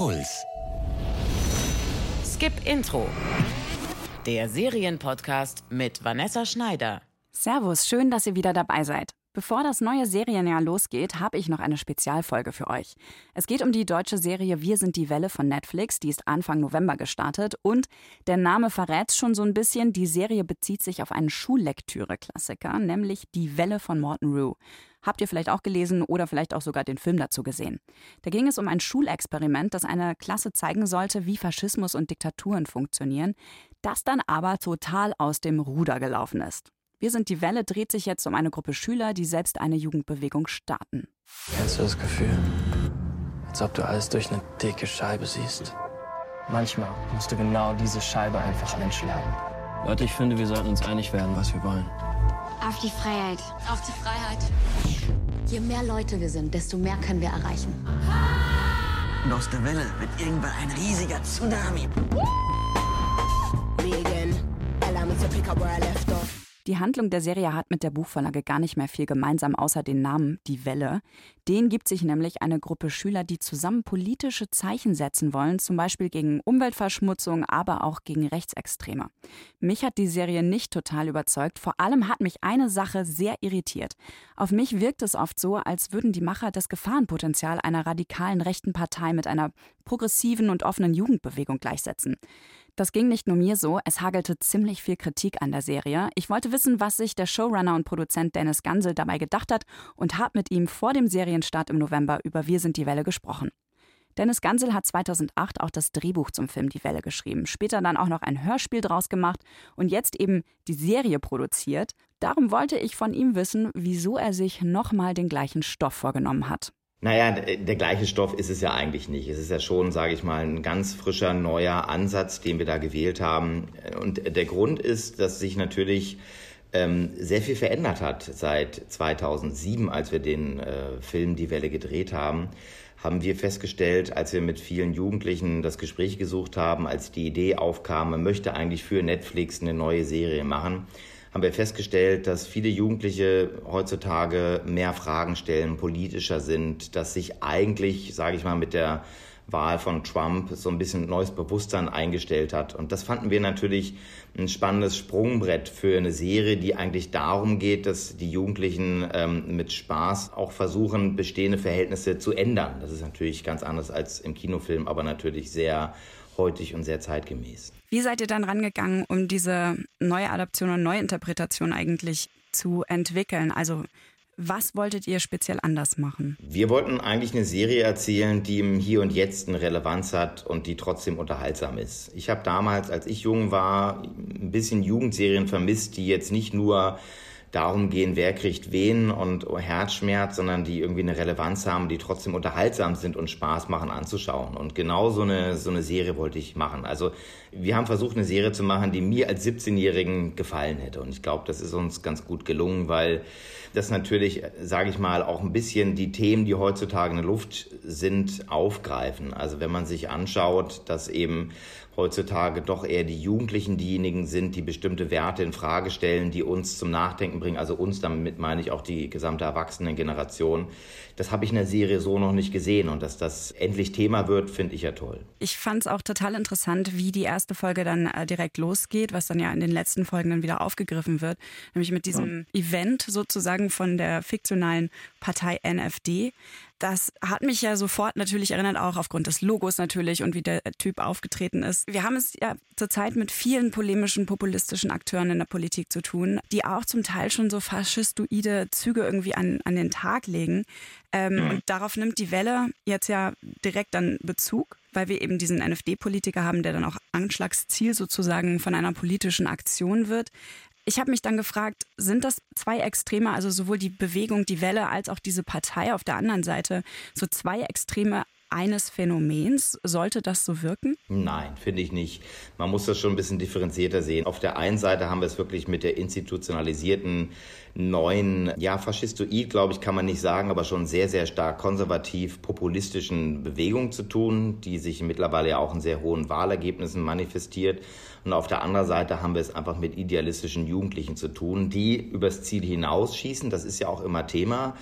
Puls. Skip Intro. Der Serienpodcast mit Vanessa Schneider. Servus, schön, dass ihr wieder dabei seid. Bevor das neue Serienjahr losgeht, habe ich noch eine Spezialfolge für euch. Es geht um die deutsche Serie Wir sind die Welle von Netflix, die ist Anfang November gestartet und der Name verrät schon so ein bisschen, die Serie bezieht sich auf einen Schullektüre-Klassiker, nämlich Die Welle von Morton Rue. Habt ihr vielleicht auch gelesen oder vielleicht auch sogar den Film dazu gesehen. Da ging es um ein Schulexperiment, das einer Klasse zeigen sollte, wie Faschismus und Diktaturen funktionieren, das dann aber total aus dem Ruder gelaufen ist. Wir sind die Welle dreht sich jetzt um eine Gruppe Schüler, die selbst eine Jugendbewegung starten. Kennst du das Gefühl? Als ob du alles durch eine dicke Scheibe siehst. Manchmal musst du genau diese Scheibe einfach einschlagen. Leute, ich finde, wir sollten uns einig werden, was wir wollen. Auf die Freiheit. Auf die Freiheit. Je mehr Leute wir sind, desto mehr können wir erreichen. Und aus der Welle wird irgendwann ein riesiger Tsunami. Vegan, allow me to pick up where I left off. Die Handlung der Serie hat mit der Buchvorlage gar nicht mehr viel gemeinsam, außer den Namen Die Welle. Den gibt sich nämlich eine Gruppe Schüler, die zusammen politische Zeichen setzen wollen, zum Beispiel gegen Umweltverschmutzung, aber auch gegen Rechtsextreme. Mich hat die Serie nicht total überzeugt. Vor allem hat mich eine Sache sehr irritiert. Auf mich wirkt es oft so, als würden die Macher das Gefahrenpotenzial einer radikalen rechten Partei mit einer progressiven und offenen Jugendbewegung gleichsetzen. Das ging nicht nur mir so, es hagelte ziemlich viel Kritik an der Serie. Ich wollte wissen, was sich der Showrunner und Produzent Dennis Gansel dabei gedacht hat und habe mit ihm vor dem Serienstart im November über Wir sind die Welle gesprochen. Dennis Gansel hat 2008 auch das Drehbuch zum Film Die Welle geschrieben, später dann auch noch ein Hörspiel draus gemacht und jetzt eben die Serie produziert. Darum wollte ich von ihm wissen, wieso er sich nochmal den gleichen Stoff vorgenommen hat. Naja, der gleiche Stoff ist es ja eigentlich nicht. Es ist ja schon, sage ich mal, ein ganz frischer, neuer Ansatz, den wir da gewählt haben. Und der Grund ist, dass sich natürlich ähm, sehr viel verändert hat seit 2007, als wir den äh, Film Die Welle gedreht haben haben wir festgestellt, als wir mit vielen Jugendlichen das Gespräch gesucht haben, als die Idee aufkam, man möchte eigentlich für Netflix eine neue Serie machen, haben wir festgestellt, dass viele Jugendliche heutzutage mehr Fragen stellen, politischer sind, dass sich eigentlich, sage ich mal, mit der Wahl von Trump so ein bisschen neues Bewusstsein eingestellt hat. Und das fanden wir natürlich ein spannendes Sprungbrett für eine Serie, die eigentlich darum geht, dass die Jugendlichen ähm, mit Spaß auch versuchen, bestehende Verhältnisse zu ändern. Das ist natürlich ganz anders als im Kinofilm, aber natürlich sehr heutig und sehr zeitgemäß. Wie seid ihr dann rangegangen, um diese neue Adaption und Neuinterpretation eigentlich zu entwickeln? Also was wolltet ihr speziell anders machen? Wir wollten eigentlich eine Serie erzählen, die im Hier und Jetzt eine Relevanz hat und die trotzdem unterhaltsam ist. Ich habe damals, als ich jung war, ein bisschen Jugendserien vermisst, die jetzt nicht nur darum gehen, wer kriegt wen und Herzschmerz, sondern die irgendwie eine Relevanz haben, die trotzdem unterhaltsam sind und Spaß machen anzuschauen. Und genau so eine, so eine Serie wollte ich machen. Also wir haben versucht, eine Serie zu machen, die mir als 17-Jährigen gefallen hätte. Und ich glaube, das ist uns ganz gut gelungen, weil das natürlich, sage ich mal, auch ein bisschen die Themen, die heutzutage in der Luft sind, aufgreifen. Also wenn man sich anschaut, dass eben heutzutage doch eher die Jugendlichen diejenigen sind, die bestimmte Werte in Frage stellen, die uns zum Nachdenken bringen. Also uns, damit meine ich auch die gesamte Erwachsenengeneration. Das habe ich in der Serie so noch nicht gesehen. Und dass das endlich Thema wird, finde ich ja toll. Ich fand es auch total interessant, wie die erste Folge dann äh, direkt losgeht, was dann ja in den letzten Folgen dann wieder aufgegriffen wird. Nämlich mit diesem ja. Event sozusagen von der fiktionalen Partei NFD. Das hat mich ja sofort natürlich erinnert, auch aufgrund des Logos natürlich und wie der Typ aufgetreten ist. Wir haben es ja zurzeit mit vielen polemischen, populistischen Akteuren in der Politik zu tun, die auch zum Teil schon so faschistoide Züge irgendwie an, an den Tag legen. Ähm, mhm. Und darauf nimmt die Welle jetzt ja direkt dann Bezug, weil wir eben diesen NFD-Politiker haben, der dann auch Anschlagsziel sozusagen von einer politischen Aktion wird. Ich habe mich dann gefragt, sind das zwei Extreme, also sowohl die Bewegung, die Welle, als auch diese Partei auf der anderen Seite, so zwei Extreme eines Phänomens. Sollte das so wirken? Nein, finde ich nicht. Man muss das schon ein bisschen differenzierter sehen. Auf der einen Seite haben wir es wirklich mit der institutionalisierten neuen, ja, faschistoid, glaube ich, kann man nicht sagen, aber schon sehr, sehr stark konservativ populistischen Bewegung zu tun, die sich mittlerweile ja auch in sehr hohen Wahlergebnissen manifestiert. Und auf der anderen Seite haben wir es einfach mit idealistischen Jugendlichen zu tun, die übers Ziel hinausschießen. Das ist ja auch immer Thema,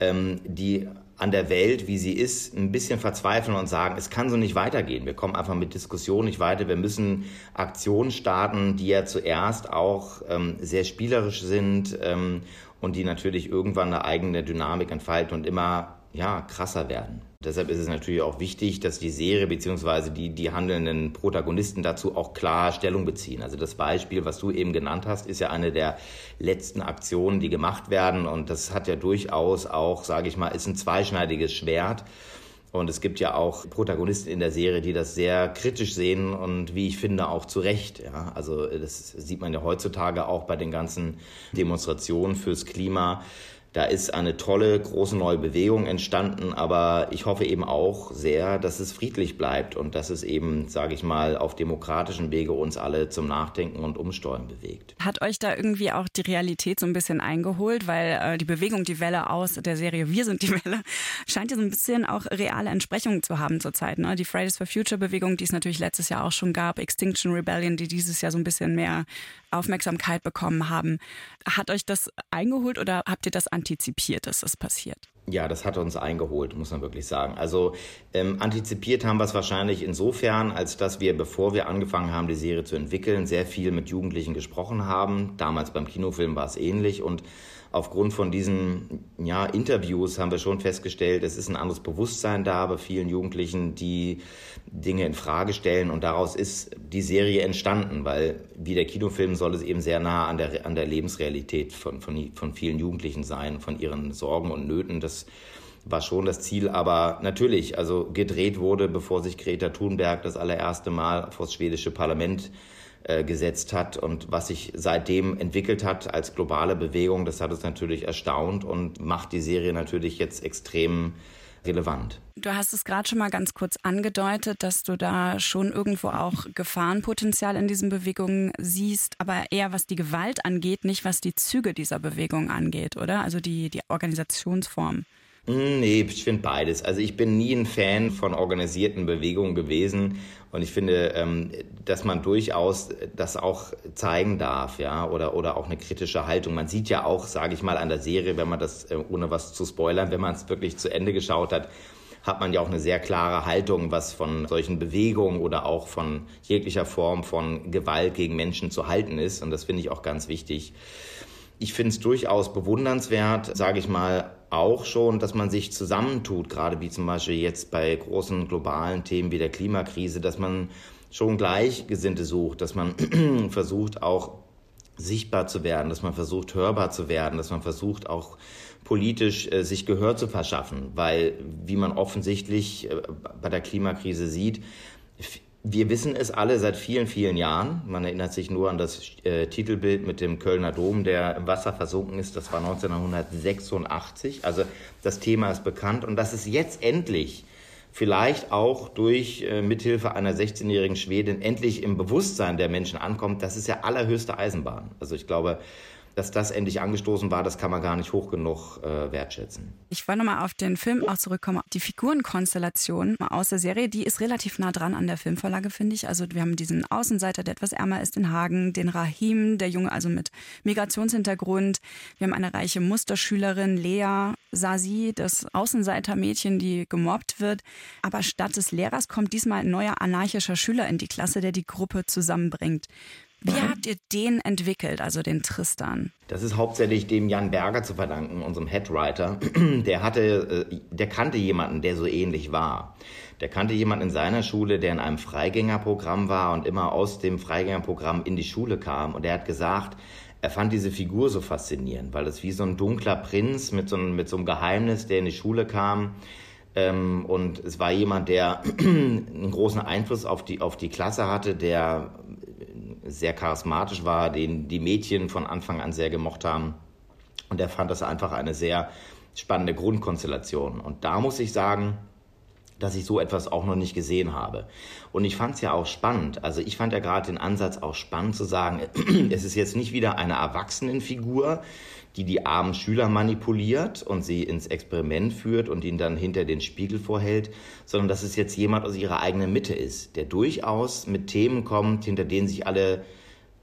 ähm, die an der Welt, wie sie ist, ein bisschen verzweifeln und sagen, es kann so nicht weitergehen. Wir kommen einfach mit Diskussionen nicht weiter. Wir müssen Aktionen starten, die ja zuerst auch ähm, sehr spielerisch sind ähm, und die natürlich irgendwann eine eigene Dynamik entfalten und immer ja, krasser werden. Deshalb ist es natürlich auch wichtig, dass die Serie bzw. Die, die handelnden Protagonisten dazu auch klar Stellung beziehen. Also das Beispiel, was du eben genannt hast, ist ja eine der letzten Aktionen, die gemacht werden. Und das hat ja durchaus auch, sage ich mal, ist ein zweischneidiges Schwert. Und es gibt ja auch Protagonisten in der Serie, die das sehr kritisch sehen und wie ich finde auch zu Recht. Ja, also das sieht man ja heutzutage auch bei den ganzen Demonstrationen fürs Klima da ist eine tolle, große neue Bewegung entstanden, aber ich hoffe eben auch sehr, dass es friedlich bleibt und dass es eben, sage ich mal, auf demokratischen Wege uns alle zum Nachdenken und Umsteuern bewegt. Hat euch da irgendwie auch die Realität so ein bisschen eingeholt, weil äh, die Bewegung Die Welle aus der Serie Wir sind die Welle scheint ja so ein bisschen auch reale Entsprechungen zu haben zurzeit. Ne? Die Fridays for Future Bewegung, die es natürlich letztes Jahr auch schon gab, Extinction Rebellion, die dieses Jahr so ein bisschen mehr Aufmerksamkeit bekommen haben. Hat euch das eingeholt oder habt ihr das antizipiert, dass das passiert? Ja, das hat uns eingeholt, muss man wirklich sagen. Also ähm, antizipiert haben wir es wahrscheinlich insofern, als dass wir, bevor wir angefangen haben, die Serie zu entwickeln, sehr viel mit Jugendlichen gesprochen haben. Damals beim Kinofilm war es ähnlich und aufgrund von diesen ja, Interviews haben wir schon festgestellt, es ist ein anderes Bewusstsein da bei vielen Jugendlichen, die Dinge in Frage stellen und daraus ist die Serie entstanden, weil wie der Kinofilm soll es eben sehr nah an der, an der Lebensrealität von, von, von vielen Jugendlichen sein, von ihren Sorgen und Nöten. Das war schon das Ziel, aber natürlich, also gedreht wurde, bevor sich Greta Thunberg das allererste Mal vor das schwedische Parlament äh, gesetzt hat. Und was sich seitdem entwickelt hat als globale Bewegung, das hat uns natürlich erstaunt und macht die Serie natürlich jetzt extrem relevant. Du hast es gerade schon mal ganz kurz angedeutet, dass du da schon irgendwo auch Gefahrenpotenzial in diesen Bewegungen siehst, aber eher was die Gewalt angeht, nicht was die Züge dieser Bewegung angeht, oder? Also die, die Organisationsform. Hm, nee, ich finde beides. Also ich bin nie ein Fan von organisierten Bewegungen gewesen und ich finde, ähm, dass man durchaus das auch zeigen darf, ja, oder, oder auch eine kritische Haltung. Man sieht ja auch, sage ich mal, an der Serie, wenn man das, äh, ohne was zu spoilern, wenn man es wirklich zu Ende geschaut hat, hat man ja auch eine sehr klare Haltung, was von solchen Bewegungen oder auch von jeglicher Form von Gewalt gegen Menschen zu halten ist. Und das finde ich auch ganz wichtig. Ich finde es durchaus bewundernswert, sage ich mal, auch schon, dass man sich zusammentut, gerade wie zum Beispiel jetzt bei großen globalen Themen wie der Klimakrise, dass man schon Gleichgesinnte sucht, dass man versucht auch sichtbar zu werden, dass man versucht hörbar zu werden, dass man versucht auch politisch äh, sich Gehör zu verschaffen, weil wie man offensichtlich äh, bei der Klimakrise sieht, wir wissen es alle seit vielen, vielen Jahren. Man erinnert sich nur an das äh, Titelbild mit dem Kölner Dom, der im Wasser versunken ist. Das war 1986. Also das Thema ist bekannt und dass es jetzt endlich vielleicht auch durch äh, Mithilfe einer 16-jährigen Schwedin endlich im Bewusstsein der Menschen ankommt, das ist ja allerhöchste Eisenbahn. Also ich glaube, dass das endlich angestoßen war, das kann man gar nicht hoch genug äh, wertschätzen. Ich wollte nochmal auf den Film auch zurückkommen. Die Figurenkonstellation aus der Serie, die ist relativ nah dran an der Filmvorlage, finde ich. Also wir haben diesen Außenseiter, der etwas ärmer ist in Hagen, den Rahim, der Junge also mit Migrationshintergrund. Wir haben eine reiche Musterschülerin, Lea, Sasi, das Außenseitermädchen, die gemobbt wird. Aber statt des Lehrers kommt diesmal ein neuer anarchischer Schüler in die Klasse, der die Gruppe zusammenbringt. Wie mhm. habt ihr den entwickelt, also den Tristan? Das ist hauptsächlich dem Jan Berger zu verdanken, unserem Headwriter. Der hatte, äh, der kannte jemanden, der so ähnlich war. Der kannte jemanden in seiner Schule, der in einem Freigängerprogramm war und immer aus dem Freigängerprogramm in die Schule kam. Und er hat gesagt, er fand diese Figur so faszinierend, weil es wie so ein dunkler Prinz mit so, einem, mit so einem Geheimnis, der in die Schule kam. Ähm, und es war jemand, der einen großen Einfluss auf die, auf die Klasse hatte, der sehr charismatisch war, den die Mädchen von Anfang an sehr gemocht haben. Und er fand das einfach eine sehr spannende Grundkonstellation. Und da muss ich sagen, dass ich so etwas auch noch nicht gesehen habe. Und ich fand es ja auch spannend. Also ich fand ja gerade den Ansatz auch spannend zu sagen, es ist jetzt nicht wieder eine Erwachsenenfigur, die die armen Schüler manipuliert und sie ins Experiment führt und ihnen dann hinter den Spiegel vorhält, sondern dass es jetzt jemand aus ihrer eigenen Mitte ist, der durchaus mit Themen kommt, hinter denen sich alle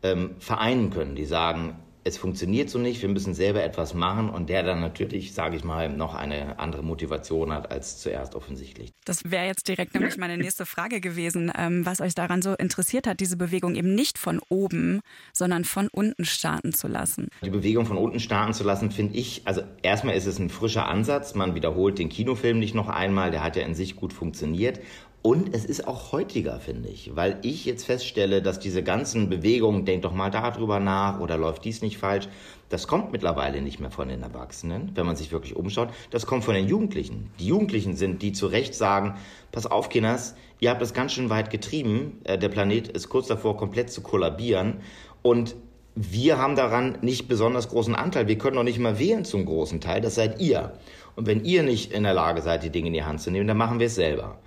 ähm, vereinen können, die sagen, es funktioniert so nicht, wir müssen selber etwas machen und der dann natürlich, sage ich mal, noch eine andere Motivation hat als zuerst offensichtlich. Das wäre jetzt direkt nämlich meine nächste Frage gewesen, ähm, was euch daran so interessiert hat, diese Bewegung eben nicht von oben, sondern von unten starten zu lassen. Die Bewegung von unten starten zu lassen, finde ich, also erstmal ist es ein frischer Ansatz, man wiederholt den Kinofilm nicht noch einmal, der hat ja in sich gut funktioniert und es ist auch heutiger, finde ich, weil ich jetzt feststelle, dass diese ganzen Bewegungen, denk doch mal darüber nach oder läuft dies nicht falsch, das kommt mittlerweile nicht mehr von den Erwachsenen, wenn man sich wirklich umschaut. Das kommt von den Jugendlichen. Die Jugendlichen sind, die zu Recht sagen, pass auf, Kinders, ihr habt das ganz schön weit getrieben. Äh, der Planet ist kurz davor, komplett zu kollabieren. Und wir haben daran nicht besonders großen Anteil. Wir können noch nicht mal wählen zum großen Teil. Das seid ihr. Und wenn ihr nicht in der Lage seid, die Dinge in die Hand zu nehmen, dann machen wir es selber.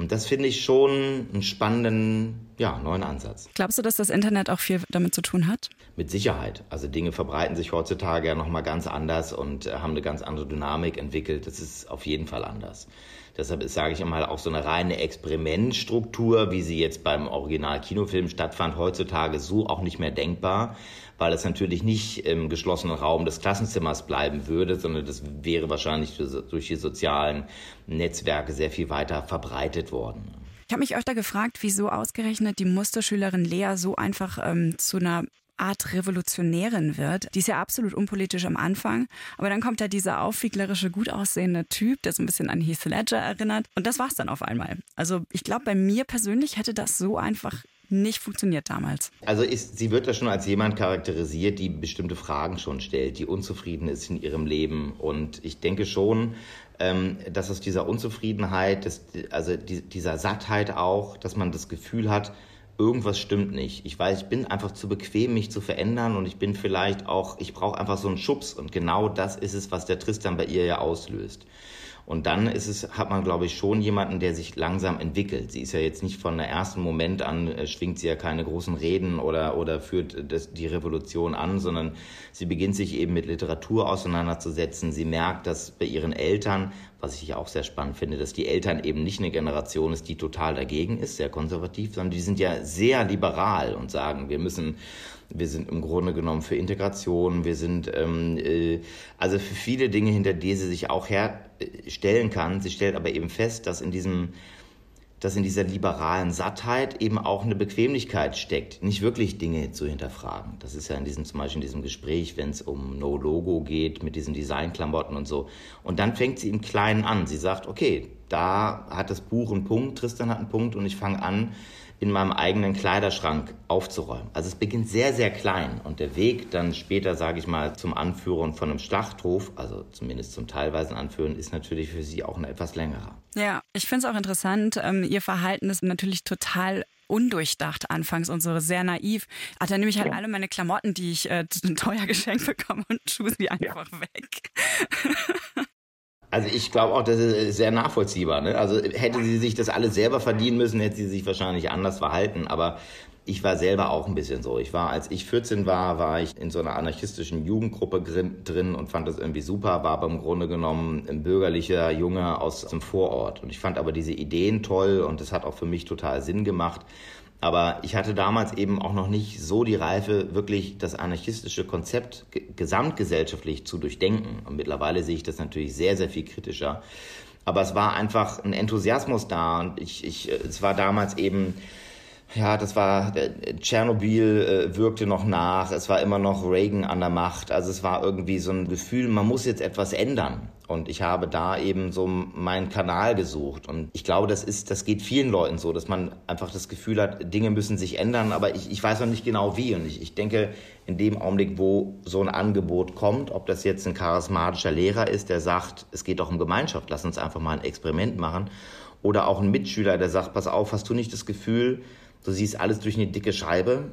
Und das finde ich schon einen spannenden, ja, neuen Ansatz. Glaubst du, dass das Internet auch viel damit zu tun hat? Mit Sicherheit. Also Dinge verbreiten sich heutzutage ja nochmal ganz anders und äh, haben eine ganz andere Dynamik entwickelt. Das ist auf jeden Fall anders. Deshalb ist, sage ich einmal, auch so eine reine Experimentstruktur, wie sie jetzt beim Original-Kinofilm stattfand, heutzutage so auch nicht mehr denkbar, weil es natürlich nicht im geschlossenen Raum des Klassenzimmers bleiben würde, sondern das wäre wahrscheinlich durch die sozialen Netzwerke sehr viel weiter verbreitet worden. Ich habe mich öfter gefragt, wieso ausgerechnet die Musterschülerin Lea so einfach ähm, zu einer Art Revolutionärin wird. Die ist ja absolut unpolitisch am Anfang, aber dann kommt da dieser aufwieglerische, gut aussehende Typ, der so ein bisschen an Heath Ledger erinnert und das war's dann auf einmal. Also ich glaube, bei mir persönlich hätte das so einfach nicht funktioniert damals. Also ist, sie wird da schon als jemand charakterisiert, die bestimmte Fragen schon stellt, die unzufrieden ist in ihrem Leben. Und ich denke schon, ähm, dass aus dieser Unzufriedenheit, des, also die, dieser Sattheit auch, dass man das Gefühl hat, irgendwas stimmt nicht. Ich weiß, ich bin einfach zu bequem, mich zu verändern und ich bin vielleicht auch, ich brauche einfach so einen Schubs und genau das ist es, was der Tristan bei ihr ja auslöst. Und dann ist es, hat man, glaube ich, schon jemanden, der sich langsam entwickelt. Sie ist ja jetzt nicht von der ersten Moment an, äh, schwingt sie ja keine großen Reden oder, oder führt das, die Revolution an, sondern sie beginnt sich eben mit Literatur auseinanderzusetzen. Sie merkt, dass bei ihren Eltern, was ich auch sehr spannend finde, dass die Eltern eben nicht eine Generation ist, die total dagegen ist, sehr konservativ, sondern die sind ja sehr liberal und sagen, wir müssen wir sind im Grunde genommen für Integration, wir sind ähm, äh, also für viele Dinge, hinter die sie sich auch herstellen kann. Sie stellt aber eben fest, dass in diesem dass in dieser liberalen Sattheit eben auch eine Bequemlichkeit steckt, nicht wirklich Dinge zu hinterfragen. Das ist ja in diesem, zum Beispiel in diesem Gespräch, wenn es um No-Logo geht, mit diesen Designklamotten und so. Und dann fängt sie im Kleinen an. Sie sagt, okay, da hat das Buch einen Punkt, Tristan hat einen Punkt und ich fange an, in meinem eigenen Kleiderschrank aufzuräumen. Also es beginnt sehr, sehr klein und der Weg dann später, sage ich mal, zum Anführen von einem Schlachthof, also zumindest zum teilweisen Anführen, ist natürlich für sie auch ein etwas längerer. Ja, ich finde es auch interessant. Ähm, ihr Verhalten ist natürlich total undurchdacht anfangs und so sehr naiv. Ach, dann nehme ich halt alle meine Klamotten, die ich äh, teuer geschenkt bekomme und schuhe sie einfach ja. weg. Also ich glaube auch, das ist sehr nachvollziehbar. Ne? Also hätte sie sich das alles selber verdienen müssen, hätte sie sich wahrscheinlich anders verhalten. Aber ich war selber auch ein bisschen so. Ich war, als ich 14 war, war ich in so einer anarchistischen Jugendgruppe drin und fand das irgendwie super, war aber im Grunde genommen ein bürgerlicher Junge aus dem Vorort. Und ich fand aber diese Ideen toll und es hat auch für mich total Sinn gemacht. Aber ich hatte damals eben auch noch nicht so die Reife, wirklich das anarchistische Konzept gesamtgesellschaftlich zu durchdenken. Und mittlerweile sehe ich das natürlich sehr, sehr viel kritischer. Aber es war einfach ein Enthusiasmus da und ich, ich, es war damals eben ja, das war, Tschernobyl äh, wirkte noch nach, es war immer noch Reagan an der Macht, also es war irgendwie so ein Gefühl, man muss jetzt etwas ändern. Und ich habe da eben so meinen Kanal gesucht. Und ich glaube, das ist, das geht vielen Leuten so, dass man einfach das Gefühl hat, Dinge müssen sich ändern, aber ich, ich weiß noch nicht genau wie. Und ich, ich denke, in dem Augenblick, wo so ein Angebot kommt, ob das jetzt ein charismatischer Lehrer ist, der sagt, es geht doch um Gemeinschaft, lass uns einfach mal ein Experiment machen. Oder auch ein Mitschüler, der sagt, pass auf, hast du nicht das Gefühl, Du siehst alles durch eine dicke Scheibe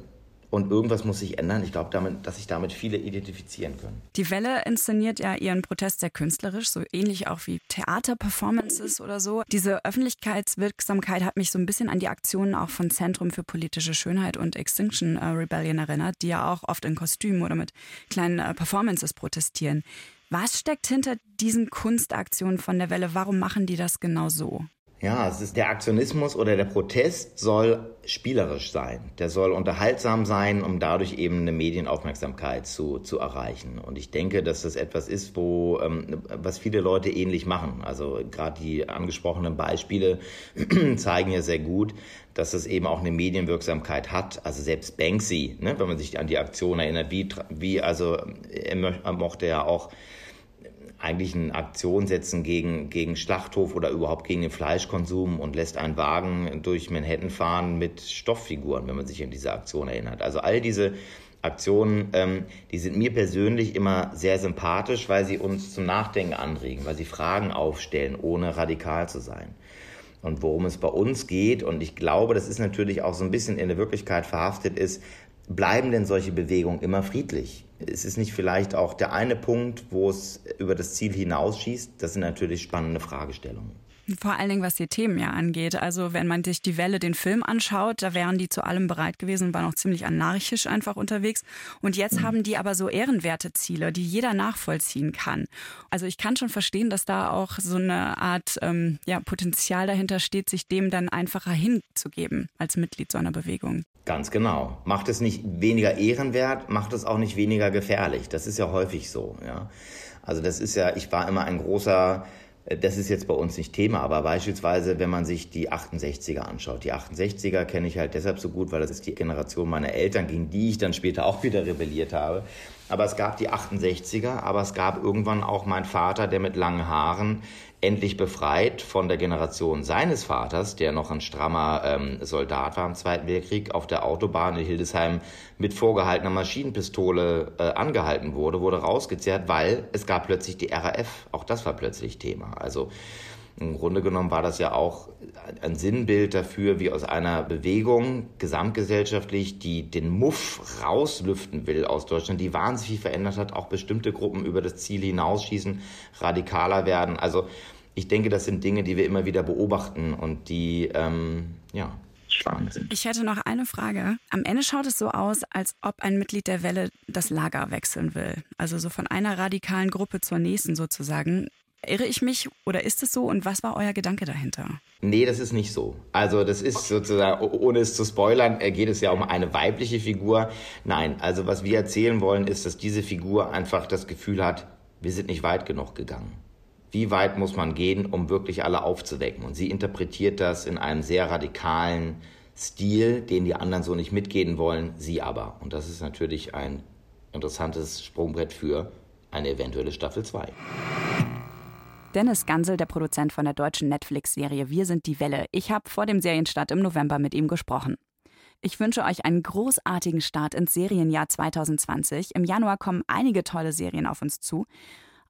und irgendwas muss sich ändern. Ich glaube, damit, dass sich damit viele identifizieren können. Die Welle inszeniert ja ihren Protest sehr künstlerisch, so ähnlich auch wie Theaterperformances oder so. Diese Öffentlichkeitswirksamkeit hat mich so ein bisschen an die Aktionen auch von Zentrum für politische Schönheit und Extinction äh, Rebellion erinnert, die ja auch oft in Kostümen oder mit kleinen äh, Performances protestieren. Was steckt hinter diesen Kunstaktionen von der Welle? Warum machen die das genau so? Ja, es ist der Aktionismus oder der Protest soll spielerisch sein. Der soll unterhaltsam sein, um dadurch eben eine Medienaufmerksamkeit zu, zu erreichen. Und ich denke, dass das etwas ist, wo ähm, was viele Leute ähnlich machen. Also gerade die angesprochenen Beispiele zeigen ja sehr gut, dass es eben auch eine Medienwirksamkeit hat. Also selbst Banksy, ne, wenn man sich an die Aktion erinnert, wie, wie also er mochte ja auch eigentlich eine Aktion setzen gegen, gegen Schlachthof oder überhaupt gegen den Fleischkonsum und lässt einen Wagen durch Manhattan fahren mit Stofffiguren, wenn man sich an diese Aktion erinnert. Also all diese Aktionen, ähm, die sind mir persönlich immer sehr sympathisch, weil sie uns zum Nachdenken anregen, weil sie Fragen aufstellen, ohne radikal zu sein. Und worum es bei uns geht, und ich glaube, das ist natürlich auch so ein bisschen in der Wirklichkeit verhaftet ist, bleiben denn solche Bewegungen immer friedlich? Ist es nicht vielleicht auch der eine Punkt, wo es über das Ziel hinausschießt? Das sind natürlich spannende Fragestellungen. Vor allen Dingen, was die Themen ja angeht. Also wenn man sich die Welle, den Film anschaut, da wären die zu allem bereit gewesen und waren auch ziemlich anarchisch einfach unterwegs. Und jetzt mhm. haben die aber so ehrenwerte Ziele, die jeder nachvollziehen kann. Also ich kann schon verstehen, dass da auch so eine Art ähm, ja, Potenzial dahinter steht, sich dem dann einfacher hinzugeben als Mitglied so einer Bewegung. Ganz genau. Macht es nicht weniger ehrenwert, macht es auch nicht weniger gefährlich. Das ist ja häufig so. Ja. Also das ist ja, ich war immer ein großer das ist jetzt bei uns nicht Thema, aber beispielsweise, wenn man sich die 68er anschaut. Die 68er kenne ich halt deshalb so gut, weil das ist die Generation meiner Eltern, gegen die ich dann später auch wieder rebelliert habe. Aber es gab die 68er, aber es gab irgendwann auch meinen Vater, der mit langen Haaren endlich befreit von der Generation seines Vaters, der noch ein strammer ähm, Soldat war im Zweiten Weltkrieg, auf der Autobahn in Hildesheim mit vorgehaltener Maschinenpistole äh, angehalten wurde, wurde rausgezerrt, weil es gab plötzlich die RAF. Auch das war plötzlich Thema. Also im Grunde genommen war das ja auch ein Sinnbild dafür, wie aus einer Bewegung gesamtgesellschaftlich, die den Muff rauslüften will aus Deutschland, die wahnsinnig viel verändert hat, auch bestimmte Gruppen über das Ziel hinausschießen, radikaler werden. Also ich denke, das sind Dinge, die wir immer wieder beobachten und die, ähm, ja. Ich hätte noch eine Frage. Am Ende schaut es so aus, als ob ein Mitglied der Welle das Lager wechseln will. Also so von einer radikalen Gruppe zur nächsten sozusagen. Irre ich mich oder ist es so und was war euer Gedanke dahinter? Nee, das ist nicht so. Also das ist sozusagen, ohne es zu spoilern, äh, geht es ja um eine weibliche Figur. Nein, also was wir erzählen wollen, ist, dass diese Figur einfach das Gefühl hat, wir sind nicht weit genug gegangen. Wie weit muss man gehen, um wirklich alle aufzuwecken? Und sie interpretiert das in einem sehr radikalen Stil, den die anderen so nicht mitgehen wollen, sie aber. Und das ist natürlich ein interessantes Sprungbrett für eine eventuelle Staffel 2. Dennis Gansel, der Produzent von der deutschen Netflix-Serie Wir sind die Welle. Ich habe vor dem Serienstart im November mit ihm gesprochen. Ich wünsche euch einen großartigen Start ins Serienjahr 2020. Im Januar kommen einige tolle Serien auf uns zu.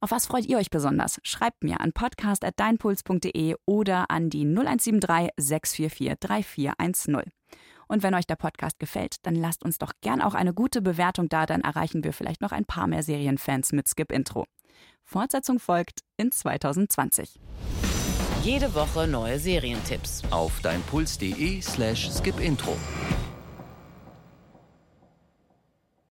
Auf was freut ihr euch besonders? Schreibt mir an podcast.deinpuls.de oder an die 0173 644 3410. Und wenn euch der Podcast gefällt, dann lasst uns doch gern auch eine gute Bewertung da, dann erreichen wir vielleicht noch ein paar mehr Serienfans mit Skip Intro. Fortsetzung folgt in 2020. Jede Woche neue Serientipps auf deinpuls.de slash skipintro.